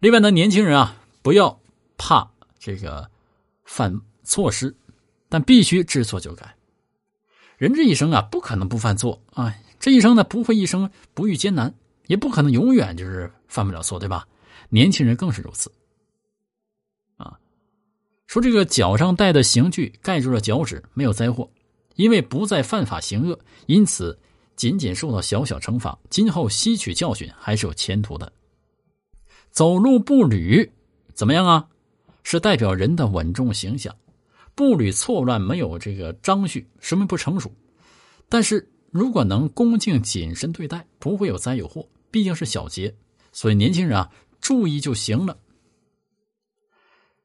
另外呢，年轻人啊，不要怕这个犯错失，但必须知错就改。人这一生啊，不可能不犯错啊，这一生呢，不会一生不遇艰难，也不可能永远就是犯不了错，对吧？年轻人更是如此。啊，说这个脚上戴的刑具盖住了脚趾，没有灾祸，因为不再犯法行恶，因此仅仅受到小小惩罚，今后吸取教训还是有前途的。走路步履怎么样啊？是代表人的稳重形象。步履错乱，没有这个章序，说明不成熟。但是如果能恭敬谨慎对待，不会有灾有祸。毕竟是小节，所以年轻人啊，注意就行了。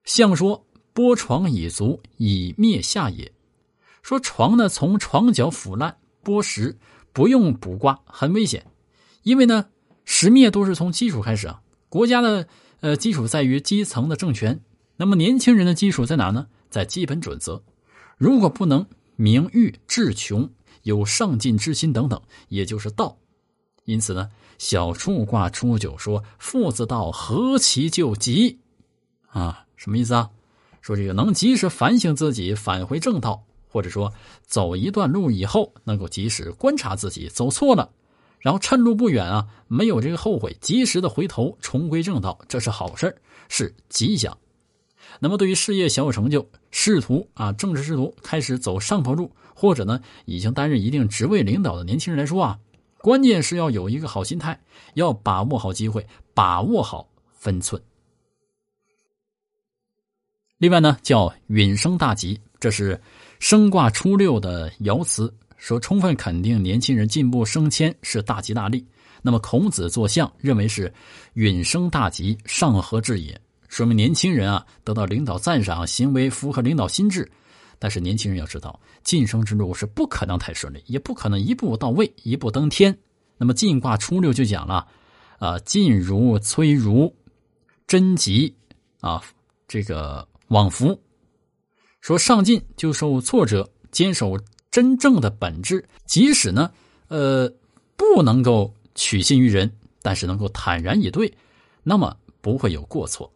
相说：“剥床以足，以灭下也。”说床呢，从床脚腐烂剥蚀，不用补刮，很危险。因为呢，蚀灭都是从基础开始啊。国家的呃基础在于基层的政权，那么年轻人的基础在哪呢？在基本准则。如果不能明喻志穷，有上进之心等等，也就是道。因此呢，小处卦初九说：“父子道，何其救急！”啊，什么意思啊？说这个能及时反省自己，返回正道，或者说走一段路以后，能够及时观察自己走错了。然后趁路不远啊，没有这个后悔，及时的回头重归正道，这是好事是吉祥。那么对于事业小有成就、仕途啊、政治仕途开始走上坡路，或者呢已经担任一定职位领导的年轻人来说啊，关键是要有一个好心态，要把握好机会，把握好分寸。另外呢，叫允升大吉，这是升卦初六的爻辞。说充分肯定年轻人进步升迁是大吉大利，那么孔子作相认为是允升大吉，上合治也。说明年轻人啊得到领导赞赏，行为符合领导心智。但是年轻人要知道，晋升之路是不可能太顺利，也不可能一步到位，一步登天。那么进卦初六就讲了，啊，进如催如，贞吉啊，这个往福。说上进就受挫折，坚守。真正的本质，即使呢，呃，不能够取信于人，但是能够坦然以对，那么不会有过错。